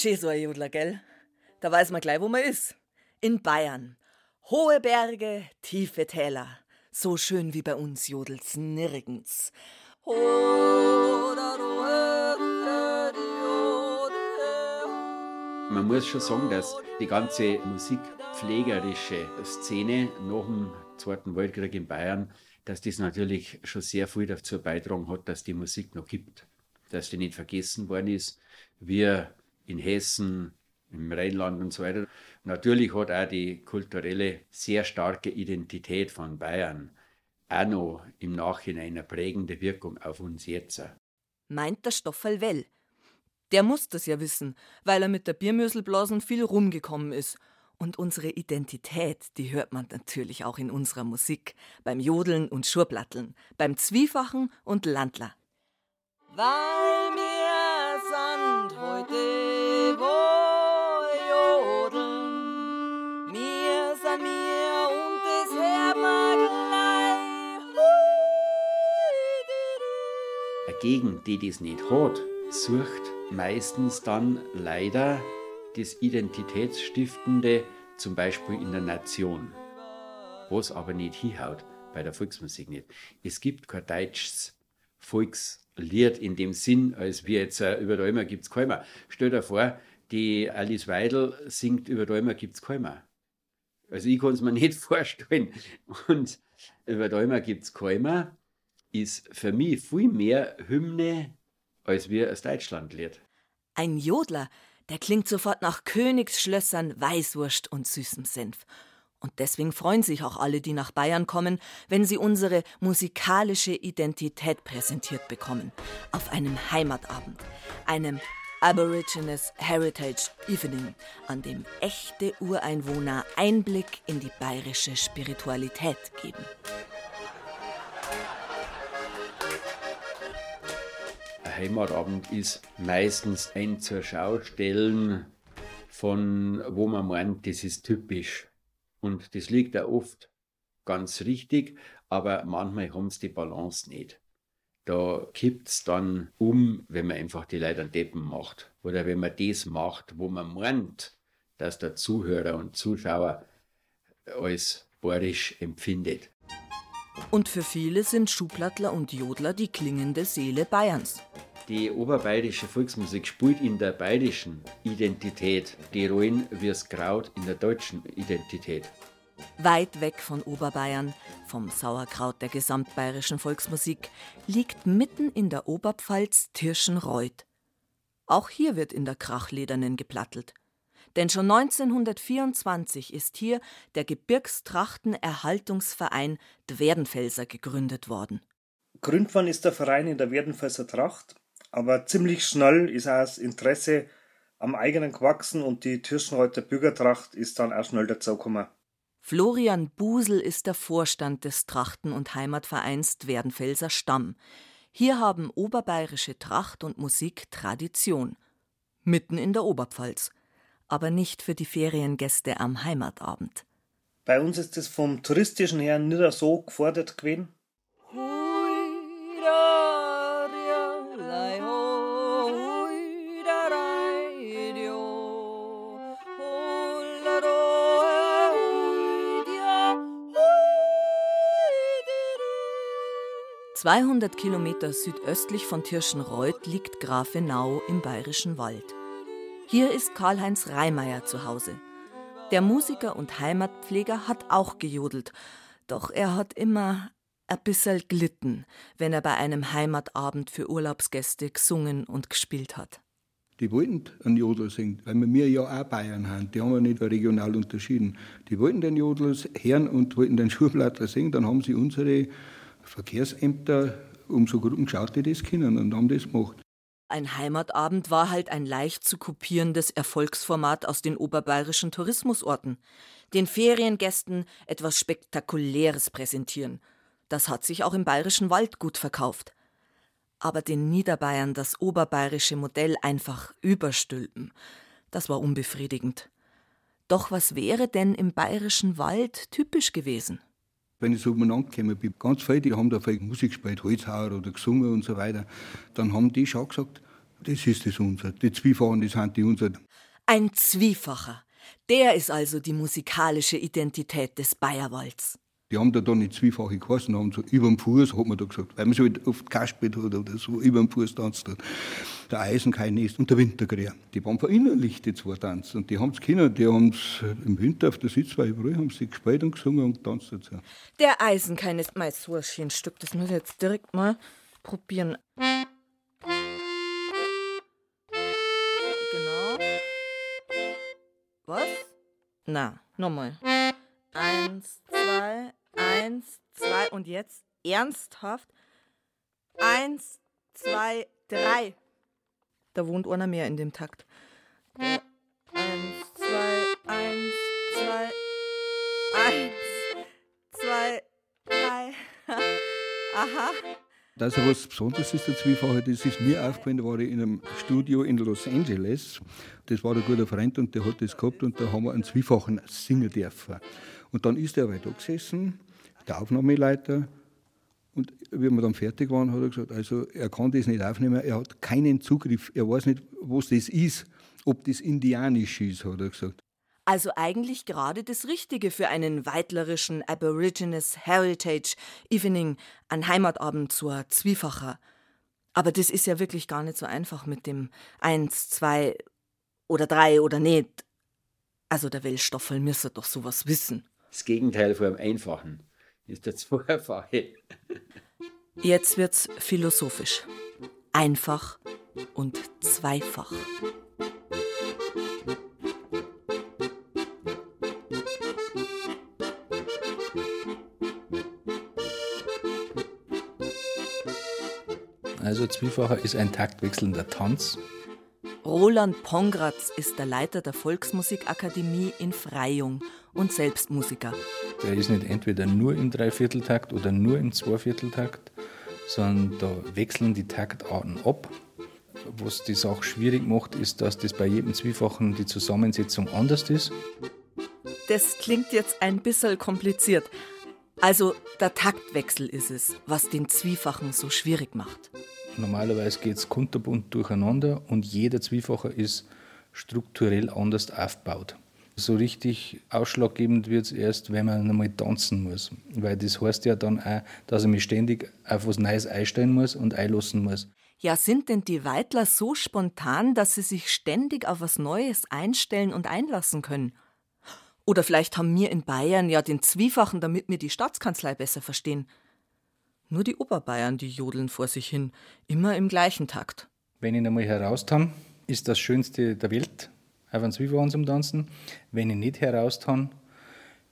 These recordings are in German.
Schön so ein Jodler, gell? Da weiß man gleich, wo man ist. In Bayern. Hohe Berge, tiefe Täler. So schön wie bei uns jodelt's nirgends. Man muss schon sagen, dass die ganze musikpflegerische Szene nach dem Zweiten Weltkrieg in Bayern, dass das natürlich schon sehr viel dazu beitragen hat, dass die Musik noch gibt. Dass die nicht vergessen worden ist. Wir in Hessen, im Rheinland und so weiter. Natürlich hat auch die kulturelle, sehr starke Identität von Bayern auch noch im Nachhinein eine prägende Wirkung auf uns jetzt. Meint der Stoffel Well. Der muss das ja wissen, weil er mit der Biermöselblasen viel rumgekommen ist. Und unsere Identität, die hört man natürlich auch in unserer Musik, beim Jodeln und Schurblatteln, beim Zwiefachen und Landler. Weil mir Gegend, die das nicht hat, sucht meistens dann leider das Identitätsstiftende, zum Beispiel in der Nation. Was aber nicht hinhaut, bei der Volksmusik nicht. Es gibt kein deutsches Volkslied in dem Sinn, als wir jetzt äh, über Däumer gibt es keiner. Stell dir vor, die Alice Weidel singt über Däumer gibt es keiner. Also ich kann es mir nicht vorstellen. Und über Däumer gibt es keiner ist für mich viel mehr Hymne als wir das Deutschlandlied. Ein Jodler, der klingt sofort nach Königsschlössern, Weißwurst und süßem Senf. Und deswegen freuen sich auch alle, die nach Bayern kommen, wenn sie unsere musikalische Identität präsentiert bekommen. Auf einem Heimatabend, einem Aborigines Heritage Evening, an dem echte Ureinwohner Einblick in die bayerische Spiritualität geben. Heimatabend ist meistens ein zur Schaustellen von, wo man meint, das ist typisch. Und das liegt auch oft ganz richtig, aber manchmal haben sie die Balance nicht. Da kippt es dann um, wenn man einfach die Leute an Deppen macht. Oder wenn man das macht, wo man meint, dass der Zuhörer und Zuschauer als borisch empfindet. Und für viele sind Schublattler und Jodler die klingende Seele Bayerns. Die oberbayerische Volksmusik spielt in der bayerischen Identität die Rollen wie das Kraut in der deutschen Identität. Weit weg von Oberbayern, vom Sauerkraut der gesamtbayerischen Volksmusik, liegt mitten in der Oberpfalz Tirschenreuth. Auch hier wird in der Krachledernen geplattelt. Denn schon 1924 ist hier der Gebirgstrachtenerhaltungsverein Dwerdenfelser gegründet worden. Gründ worden ist der Verein in der Werdenfelser Tracht aber ziemlich schnell ist auch das Interesse am eigenen gewachsen und die Tirschenreuther Bürgertracht ist dann auch schnell dazugekommen. Florian Busel ist der Vorstand des Trachten- und Heimatvereins Werdenfelser Stamm. Hier haben oberbayerische Tracht und Musik Tradition. Mitten in der Oberpfalz. Aber nicht für die Feriengäste am Heimatabend. Bei uns ist es vom touristischen her nicht so gefordert gewesen. Zweihundert Kilometer südöstlich von Tirschenreuth liegt Grafenau im Bayerischen Wald. Hier ist Karl-Heinz Reimeyer zu Hause. Der Musiker und Heimatpfleger hat auch gejodelt, doch er hat immer ein bisschen glitten, wenn er bei einem Heimatabend für Urlaubsgäste gesungen und gespielt hat. Die wollten einen Jodler singen, weil wir ja auch Bayern haben. Die haben wir nicht regional unterschieden. Die wollten den Jodler hören und wollten den Schurblattler singen. Dann haben sie unsere Verkehrsämter umso gut geschaut, die das kennen und haben das gemacht. Ein Heimatabend war halt ein leicht zu kopierendes Erfolgsformat aus den oberbayerischen Tourismusorten. Den Feriengästen etwas Spektakuläres präsentieren. Das hat sich auch im bayerischen Wald gut verkauft. Aber den Niederbayern das oberbayerische Modell einfach überstülpen, das war unbefriedigend. Doch was wäre denn im bayerischen Wald typisch gewesen? Wenn ich so umeinander gekommen bin, ganz viele, die haben da vielleicht Musik gespielt, Holzhauer oder gesungen und so weiter, dann haben die schon gesagt, das ist das unser. Die Zwiefachen, das sind die unser. Ein Zwiefacher. Der ist also die musikalische Identität des Bayerwalds. Die haben da dann nicht zweifache geheißen, haben so über dem Fuß, hat man da gesagt, weil man so halt oft gespielt hat oder so, über dem Fuß tanzt hat. Der Eisenkeilnest und der Wintergräer. Die waren verinnerlicht, die zwei Tanzen. Und die haben es können, die haben es im Winter auf der Sitzweise überall, haben sie gespielt und gesungen und tanzt dazu. Der Eisenkeilnest, mein so ein schönes Stück, das muss ich jetzt direkt mal probieren. Genau. Was? Na, nochmal. Eins, zwei, eins, zwei und jetzt ernsthaft. Eins, zwei, drei. Da wohnt einer mehr in dem Takt. Eins, zwei, eins, zwei, eins, zwei, drei. Aha. Dass er was Besonderes ist, der Zwiefache, das ist mir aufgefallen, da war ich in einem Studio in Los Angeles. Das war ein guter Freund und der hat das gehabt und da haben wir einen Zwiefachen singen dürfen. Und dann ist er aber da gesessen, der Aufnahmeleiter, und wie wir dann fertig waren, hat er gesagt, also er kann das nicht aufnehmen, er hat keinen Zugriff, er weiß nicht, was das ist, ob das indianisch ist, hat er gesagt. Also eigentlich gerade das Richtige für einen weitlerischen Aborigines Heritage Evening, ein Heimatabend zur Zwiefacher. Aber das ist ja wirklich gar nicht so einfach mit dem eins, zwei oder drei oder nicht. Also der Wellstoffel müsste doch sowas wissen. Das Gegenteil von einem Einfachen ist der Zweifache. Jetzt wird's philosophisch. Einfach und zweifach. Also Zwiefacher ist ein taktwechselnder Tanz. Roland Pongratz ist der Leiter der Volksmusikakademie in Freyung und selbst Musiker. Der ist nicht entweder nur im Dreivierteltakt oder nur im Zweivierteltakt, sondern da wechseln die Taktarten ab. Was die Sache schwierig macht, ist, dass das bei jedem Zwiefachen die Zusammensetzung anders ist. Das klingt jetzt ein bisschen kompliziert. Also der Taktwechsel ist es, was den Zwiefachen so schwierig macht. Normalerweise geht es kunterbunt durcheinander und jeder Zwiefacher ist strukturell anders aufgebaut. So richtig ausschlaggebend wird es erst, wenn man einmal tanzen muss. Weil das heißt ja dann auch, dass ich mich ständig auf was Neues einstellen muss und einlassen muss. Ja, sind denn die Weitler so spontan, dass sie sich ständig auf was Neues einstellen und einlassen können? Oder vielleicht haben wir in Bayern ja den Zwiefachen, damit wir die Staatskanzlei besser verstehen. Nur die Oberbayern, die jodeln vor sich hin, immer im gleichen Takt. Wenn ich einmal heraustann, ist das Schönste der Welt, auf einen Zwiefachen zum Tanzen. Wenn ich nicht heraustann,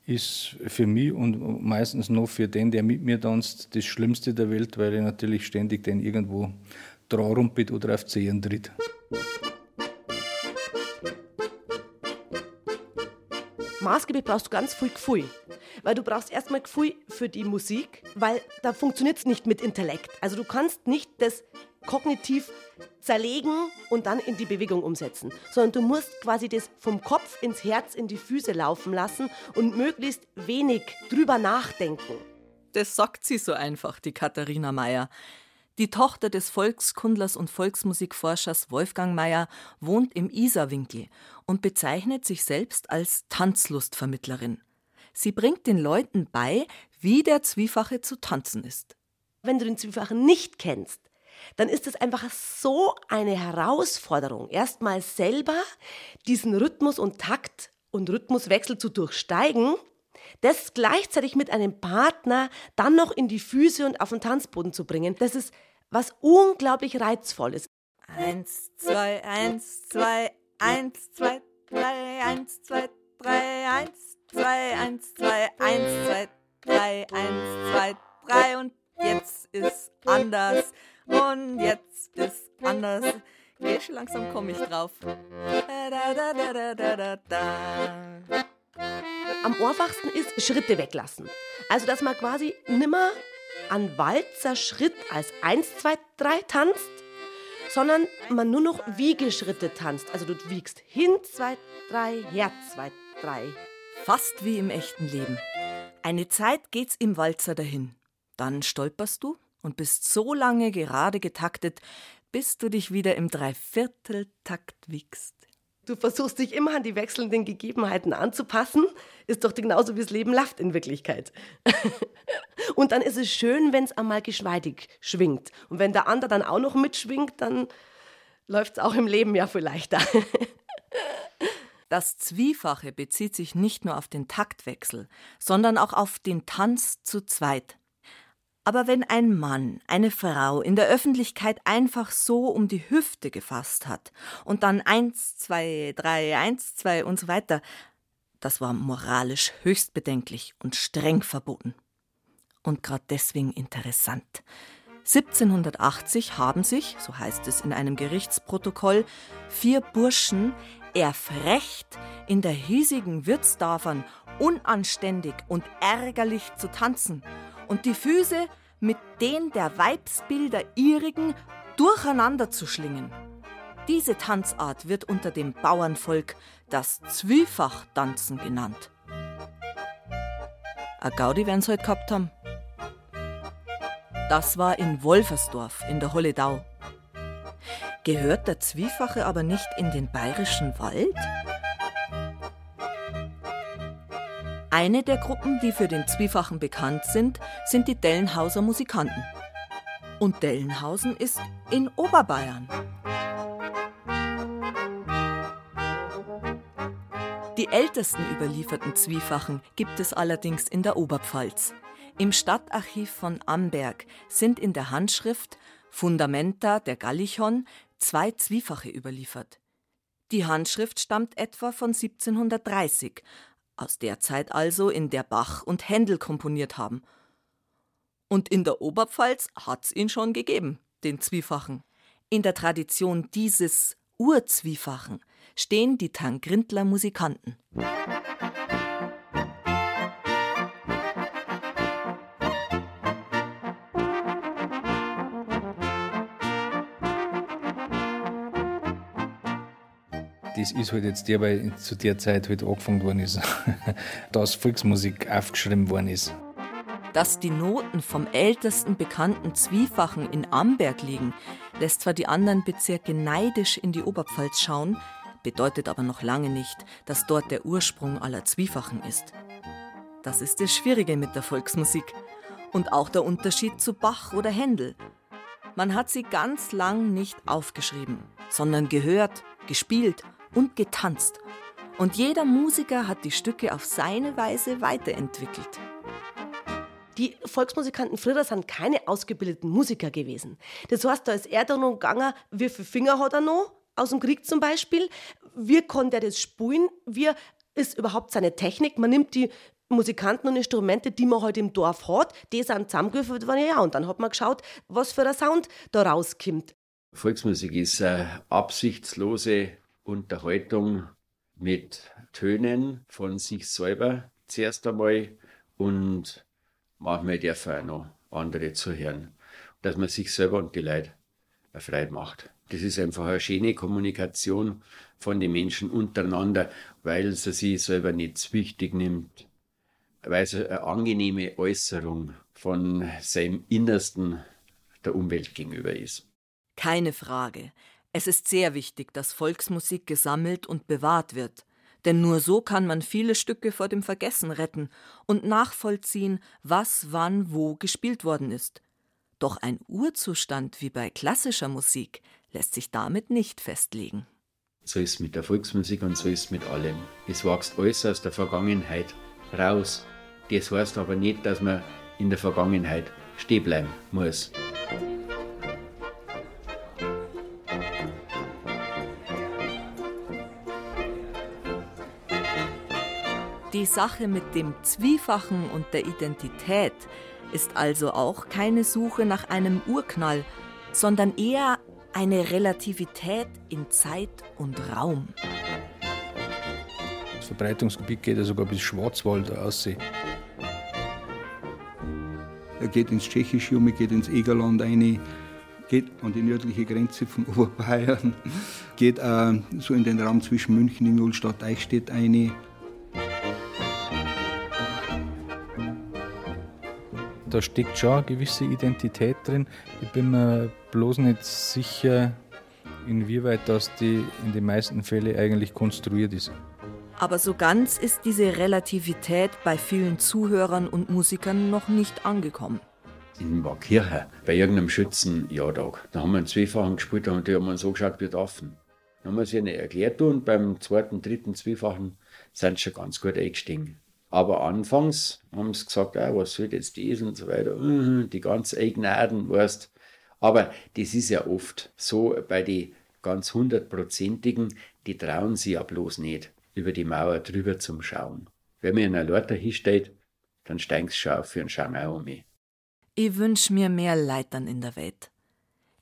ist für mich und meistens noch für den, der mit mir tanzt, das Schlimmste der Welt, weil ich natürlich ständig den irgendwo dran rumpelt oder auf Zehen tritt. Maßgeblich brauchst du ganz viel Gefühl. Weil du brauchst erstmal Gefühl für die Musik, weil da funktioniert es nicht mit Intellekt. Also du kannst nicht das kognitiv zerlegen und dann in die Bewegung umsetzen, sondern du musst quasi das vom Kopf ins Herz, in die Füße laufen lassen und möglichst wenig drüber nachdenken. Das sagt sie so einfach, die Katharina Meyer. Die Tochter des Volkskundlers und Volksmusikforschers Wolfgang Meyer wohnt im Isarwinkel und bezeichnet sich selbst als Tanzlustvermittlerin. Sie bringt den Leuten bei, wie der Zwiefache zu tanzen ist. Wenn du den Zwiefachen nicht kennst, dann ist es einfach so eine Herausforderung, erstmal selber diesen Rhythmus und Takt und Rhythmuswechsel zu durchsteigen, das gleichzeitig mit einem Partner dann noch in die Füße und auf den Tanzboden zu bringen. Das ist was unglaublich reizvolles. Eins, zwei, eins, zwei, eins, zwei, drei, eins, zwei, drei, eins, zwei, eins, zwei, eins, zwei, drei, eins, zwei, drei und jetzt ist anders und jetzt ist anders. Geh schon langsam komme ich drauf. Am einfachsten ist Schritte weglassen. Also, dass man quasi nimmer an Walzer Schritt als 1, 2, 3 tanzt, sondern man nur noch Wiegeschritte tanzt. Also du wiegst hin, 2, 3, her, 2, 3. Fast wie im echten Leben. Eine Zeit geht's im Walzer dahin. Dann stolperst du und bist so lange gerade getaktet, bis du dich wieder im Dreivierteltakt wiegst. Du versuchst dich immer an die wechselnden Gegebenheiten anzupassen, ist doch genauso wie das Leben läuft in Wirklichkeit. und dann ist es schön, wenn es einmal geschmeidig schwingt. Und wenn der andere dann auch noch mitschwingt, dann läuft es auch im Leben ja viel leichter. Das Zwiefache bezieht sich nicht nur auf den Taktwechsel, sondern auch auf den Tanz zu zweit. Aber wenn ein Mann eine Frau in der Öffentlichkeit einfach so um die Hüfte gefasst hat und dann eins, zwei, drei, eins, zwei und so weiter, das war moralisch höchst bedenklich und streng verboten. Und gerade deswegen interessant. 1780 haben sich, so heißt es in einem Gerichtsprotokoll, vier Burschen erfrecht in der hiesigen Wirtsdorfern unanständig und ärgerlich zu tanzen und die Füße mit den der Weibsbilder ihrigen durcheinander zu schlingen. Diese Tanzart wird unter dem Bauernvolk das Zwiefachtanzen genannt. A Gaudi werden sie heute gehabt haben. Das war in Wolfersdorf in der Holledau. Gehört der Zwiefache aber nicht in den bayerischen Wald? Eine der Gruppen, die für den Zwiefachen bekannt sind, sind die Dellenhauser Musikanten. Und Dellenhausen ist in Oberbayern. Die ältesten überlieferten Zwiefachen gibt es allerdings in der Oberpfalz. Im Stadtarchiv von Amberg sind in der Handschrift Fundamenta der Gallichon zwei Zwiefache überliefert. Die Handschrift stammt etwa von 1730 aus der Zeit also, in der Bach und Händel komponiert haben. Und in der Oberpfalz hat's ihn schon gegeben, den Zwiefachen. In der Tradition dieses Urzwiefachen stehen die Tangrindler Musikanten. Das ist halt jetzt der, weil zu der Zeit halt angefangen worden ist, dass Volksmusik aufgeschrieben worden ist. Dass die Noten vom ältesten bekannten Zwiefachen in Amberg liegen, lässt zwar die anderen Bezirke neidisch in die Oberpfalz schauen, bedeutet aber noch lange nicht, dass dort der Ursprung aller Zwiefachen ist. Das ist das Schwierige mit der Volksmusik und auch der Unterschied zu Bach oder Händel. Man hat sie ganz lang nicht aufgeschrieben, sondern gehört, gespielt und getanzt. Und jeder Musiker hat die Stücke auf seine Weise weiterentwickelt. Die Volksmusikanten früher sind keine ausgebildeten Musiker gewesen. Das heißt, da ist er da noch gegangen, wie viele Finger hat er noch, aus dem Krieg zum Beispiel, wie konnte er das spielen, wie ist überhaupt seine Technik. Man nimmt die Musikanten und Instrumente, die man heute halt im Dorf hat, die sind zusammengewürfelt worden, ja, und dann hat man geschaut, was für ein Sound da rauskommt. Volksmusik ist eine absichtslose Unterhaltung mit Tönen von sich selber zuerst einmal und manchmal darf auch noch andere zuhören. Dass man sich selber und die Leute erfreut macht. Das ist einfach eine schöne Kommunikation von den Menschen untereinander, weil sie sich selber nicht wichtig nimmt, weil es eine angenehme Äußerung von seinem Innersten der Umwelt gegenüber ist. Keine Frage. Es ist sehr wichtig, dass Volksmusik gesammelt und bewahrt wird, denn nur so kann man viele Stücke vor dem Vergessen retten und nachvollziehen, was wann wo gespielt worden ist. Doch ein Urzustand wie bei klassischer Musik lässt sich damit nicht festlegen. So ist es mit der Volksmusik und so ist es mit allem. Es wächst alles aus der Vergangenheit raus. Das heißt aber nicht, dass man in der Vergangenheit stehen bleiben muss. Sache mit dem Zwiefachen und der Identität ist also auch keine Suche nach einem Urknall, sondern eher eine Relativität in Zeit und Raum. Das Verbreitungsgebiet geht ja sogar bis Schwarzwald aussehen. Er geht ins Tschechische um, geht ins Egerland rein, geht an die nördliche Grenze von Oberbayern, geht auch so in den Raum zwischen München, Ingolstadt, Eichstätt rein. Da steckt schon eine gewisse Identität drin. Ich bin mir bloß nicht sicher, inwieweit das die in den meisten Fällen eigentlich konstruiert ist. Aber so ganz ist diese Relativität bei vielen Zuhörern und Musikern noch nicht angekommen. In Markirche, bei irgendeinem Schützenjahrtag, da haben wir einen Zweifachen gespielt und die haben uns so geschaut wie Affen. Dann haben wir sie ihnen erklärt und beim zweiten, dritten, Zweifachen sind sie schon ganz gut eingestiegen. Aber anfangs haben sie gesagt, ah, was soll jetzt das und so weiter, mhm, die ganz Eignaden, weißt Aber das ist ja oft so bei den ganz hundertprozentigen, die trauen sich ja bloß nicht über die Mauer drüber zum Schauen. Wenn mir in einer Leute hinsteht, dann steigst du schon auf für einen Schau um mich. Ich wünsch mir mehr Leitern in der Welt.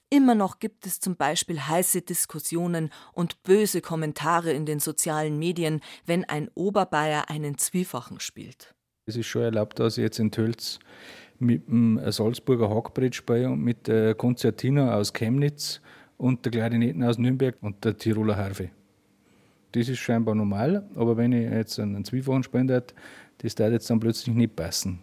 Immer noch gibt es zum Beispiel heiße Diskussionen und böse Kommentare in den sozialen Medien, wenn ein Oberbayer einen Zwiefachen spielt. Es ist schon erlaubt, dass ich jetzt in Tölz mit dem Salzburger Hackbrett spiele und mit der Konzertina aus Chemnitz und der Klarinetten aus Nürnberg und der Tiroler Harfe das ist scheinbar normal, aber wenn ich jetzt einen Zweifachen spielen das darf jetzt dann plötzlich nicht passen.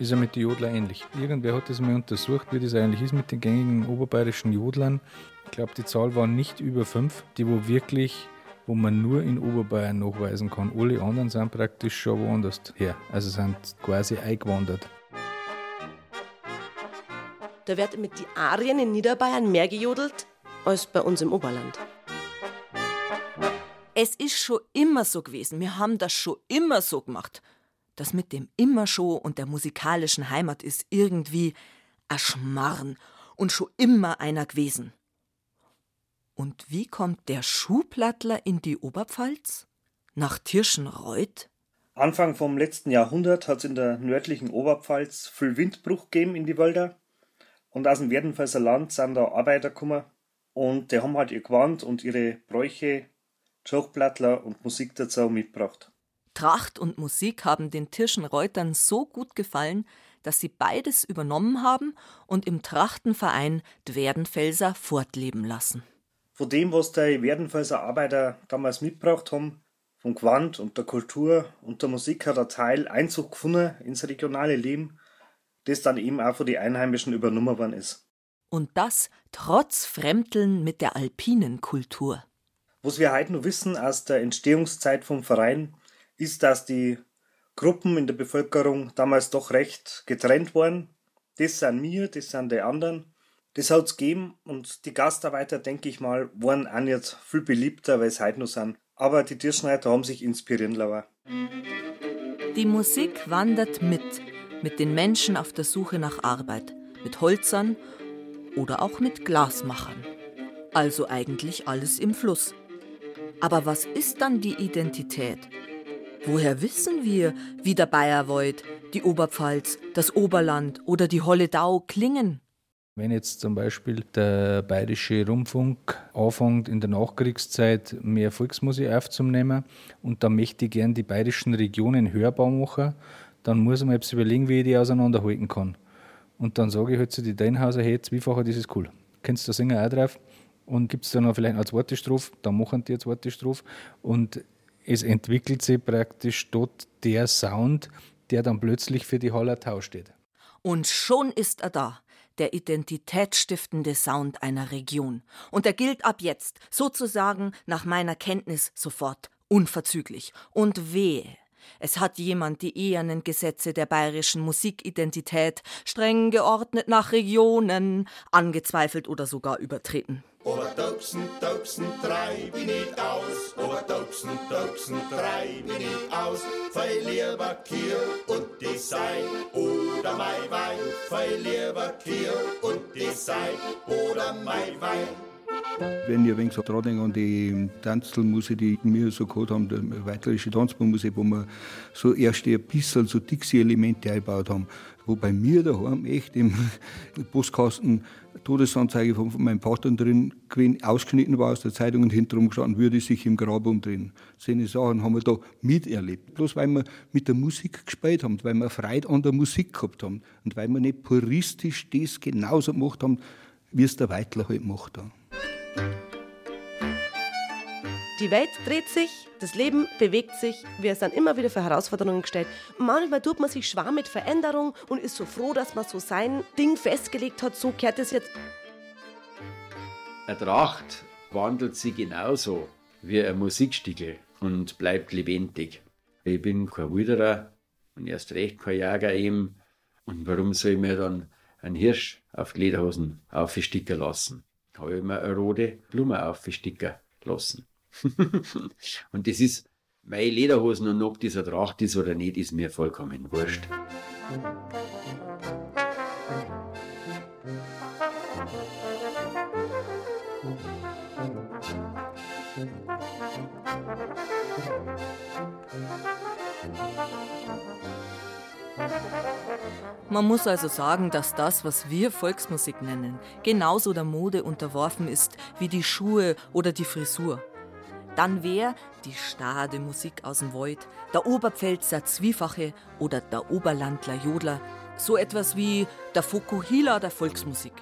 Ist ja mit den Jodler ähnlich. Irgendwer hat das mal untersucht, wie das eigentlich ist mit den gängigen oberbayerischen Jodlern. Ich glaube, die Zahl war nicht über fünf, die wo wirklich, wo man nur in Oberbayern nachweisen kann. Alle anderen sind praktisch schon woanders her. Also sind quasi eingewandert. Da wird mit den Arien in Niederbayern mehr gejodelt als bei uns im Oberland. Es ist schon immer so gewesen. Wir haben das schon immer so gemacht das mit dem Immerschow und der musikalischen Heimat ist irgendwie a Schmarrn und schon immer einer gewesen. Und wie kommt der Schuhplattler in die Oberpfalz? Nach Tirschenreuth? Anfang vom letzten Jahrhundert hat es in der nördlichen Oberpfalz viel Windbruch gegeben in die Wälder. Und aus dem Werdenfelser Land sind da Arbeiter gekommen. Und die haben halt ihr Gewand und ihre Bräuche, Schuchplattler und Musik dazu mitgebracht. Tracht und Musik haben den Tirschenreutern so gut gefallen, dass sie beides übernommen haben und im Trachtenverein Dwerdenfelser fortleben lassen. Von dem, was die Werdenfelser Arbeiter damals mitgebracht haben, vom Gewand und der Kultur und der Musik hat ein Teil Einzug gefunden ins regionale Leben, das dann eben auch von den Einheimischen übernommen worden ist. Und das trotz Fremdeln mit der alpinen Kultur. Was wir heute noch wissen aus der Entstehungszeit vom Verein, ist, dass die Gruppen in der Bevölkerung damals doch recht getrennt waren. Das sind wir, das sind die anderen. Das hat es gegeben und die Gastarbeiter, denke ich mal, waren auch nicht viel beliebter, weil es heute noch sind. Aber die Tierschneider haben sich inspirieren lassen. Die Musik wandert mit, mit den Menschen auf der Suche nach Arbeit, mit Holzern oder auch mit Glasmachern. Also eigentlich alles im Fluss. Aber was ist dann die Identität? Woher wissen wir, wie der Bayerwald, die Oberpfalz, das Oberland oder die Holledau klingen? Wenn jetzt zum Beispiel der bayerische Rundfunk anfängt, in der Nachkriegszeit mehr Volksmusik aufzunehmen und da möchte ich gerne die bayerischen Regionen hörbar machen, dann muss man jetzt überlegen, wie ich die auseinanderhalten kann. Und dann sage ich halt zu den Deinhauser, hey, zweifacher, das ist cool. Kennst du da Sänger auch drauf? Und gibt es da noch vielleicht eine zweite Strophe? Dann machen die eine zweite Strophe. Und es entwickelt sich praktisch dort der Sound, der dann plötzlich für die Hallertau steht. Und schon ist er da, der identitätsstiftende Sound einer Region. Und er gilt ab jetzt, sozusagen nach meiner Kenntnis sofort, unverzüglich. Und wehe, es hat jemand die ehernen Gesetze der bayerischen Musikidentität streng geordnet nach Regionen angezweifelt oder sogar übertreten. Ober Taubsen, Taubsen, treib ich nicht aus. Ober Taubsen, Taubsen, treib ich nicht aus. Fei lieber Kier und die Sei oder Mai Wein. Fei lieber Kier und die Sei oder Mai Wein. Wenn ich ein wenig so dran an die Tanzelmusik, die wir so gehabt haben, die weiterische Tanzmusik, wo wir so erst ein bisschen so Dixie-Elemente eingebaut haben, wo bei mir daheim echt im Postkasten Todesanzeige von, meinem Vater drin gewesen, ausgeschnitten war aus der Zeitung und hinterrum gestanden, würde sich im Grab umdrehen. Solche Sachen haben wir da miterlebt. Bloß weil wir mit der Musik gespielt haben, weil wir Freude an der Musik gehabt haben und weil wir nicht puristisch das genauso gemacht haben, wie es der Weitler halt macht. Hat. Die Welt dreht sich, das Leben bewegt sich, wir sind immer wieder für Herausforderungen gestellt. Manchmal tut man sich schwer mit Veränderung und ist so froh, dass man so sein Ding festgelegt hat, so kehrt es jetzt. Eine Tracht wandelt sich genauso wie ein Musikstickel und bleibt lebendig. Ich bin kein Wilderer und erst recht kein Jäger eben. Und warum soll ich mir dann einen Hirsch auf Lederhosen aufsticken lassen? Habe ich mir eine rote Blume aufsticken lassen. und das ist meine Lederhosen und ob dieser Tracht ist oder nicht, ist mir vollkommen wurscht. Man muss also sagen, dass das, was wir Volksmusik nennen, genauso der Mode unterworfen ist wie die Schuhe oder die Frisur. Dann wäre die stade Musik aus dem Wald, der Oberpfälzer Zwiefache oder der Oberlandler Jodler so etwas wie der Fokuhila der Volksmusik.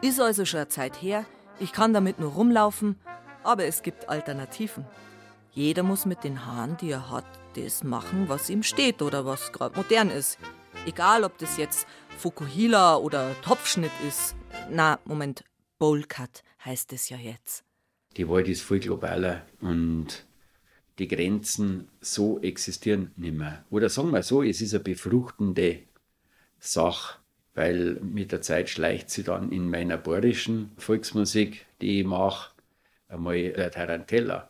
Ist also schon eine Zeit her, ich kann damit nur rumlaufen, aber es gibt Alternativen. Jeder muss mit den Haaren, die er hat, das machen, was ihm steht oder was gerade modern ist. Egal, ob das jetzt Fukuhila oder Topfschnitt ist. Na, Moment, Bowlcut heißt es ja jetzt die Welt ist viel globaler und die Grenzen so existieren nicht mehr. Oder sagen wir so, es ist eine befruchtende Sache, weil mit der Zeit schleicht sie dann in meiner bohrischen Volksmusik, die ich mache, einmal der Tarantella.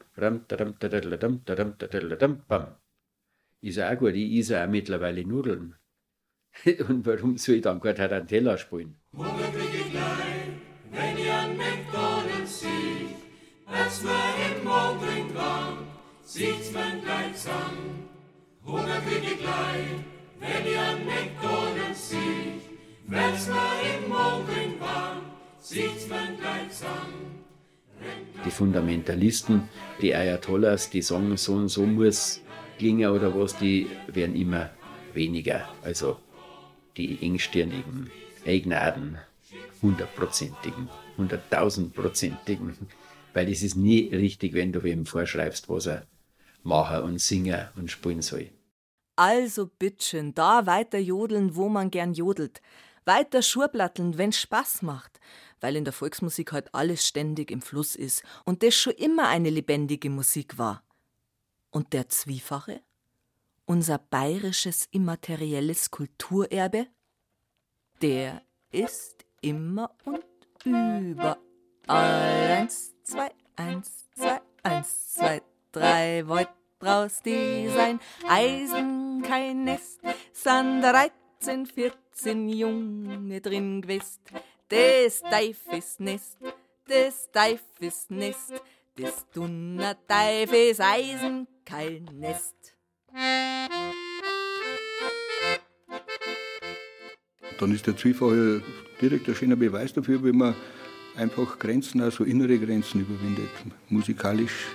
Ist auch gut, ich esse auch mittlerweile Nudeln. Und warum soll ich dann kein Tarantella spielen? Als man im Morgen dran, sieht's man gleich sang. Hunger krieg ich gleich, wenn ihr an McDonalds sieht. Wenn's man im Morgen war, sieht's man gleich sang. Die Fundamentalisten, die Ayatollahs, die sagen, so und so muss klingen oder was, die werden immer weniger. Also die engstirnigen, Eignaden, hundertprozentigen, hunderttausendprozentigen weil es ist nie richtig, wenn du wem vorschreibst, was er machen und singen und spielen soll. Also bittchen, da weiter jodeln, wo man gern jodelt. Weiter Schurblatteln, wenn's Spaß macht. Weil in der Volksmusik halt alles ständig im Fluss ist und das schon immer eine lebendige Musik war. Und der Zwiefache? Unser bayerisches immaterielles Kulturerbe? Der ist immer und überall eins zwei, eins, zwei, eins, zwei, drei, wollt draus die sein. Eisen kein Nest, san 13, 14 Junge drin gewesen. Des Teufels Nest, des Teufels Nest, des Dunner Teufels Eisen kein Nest. Dann ist der Zwiefach direkt ein schöner Beweis dafür, wie man einfach Grenzen, also innere Grenzen überwindet, musikalisch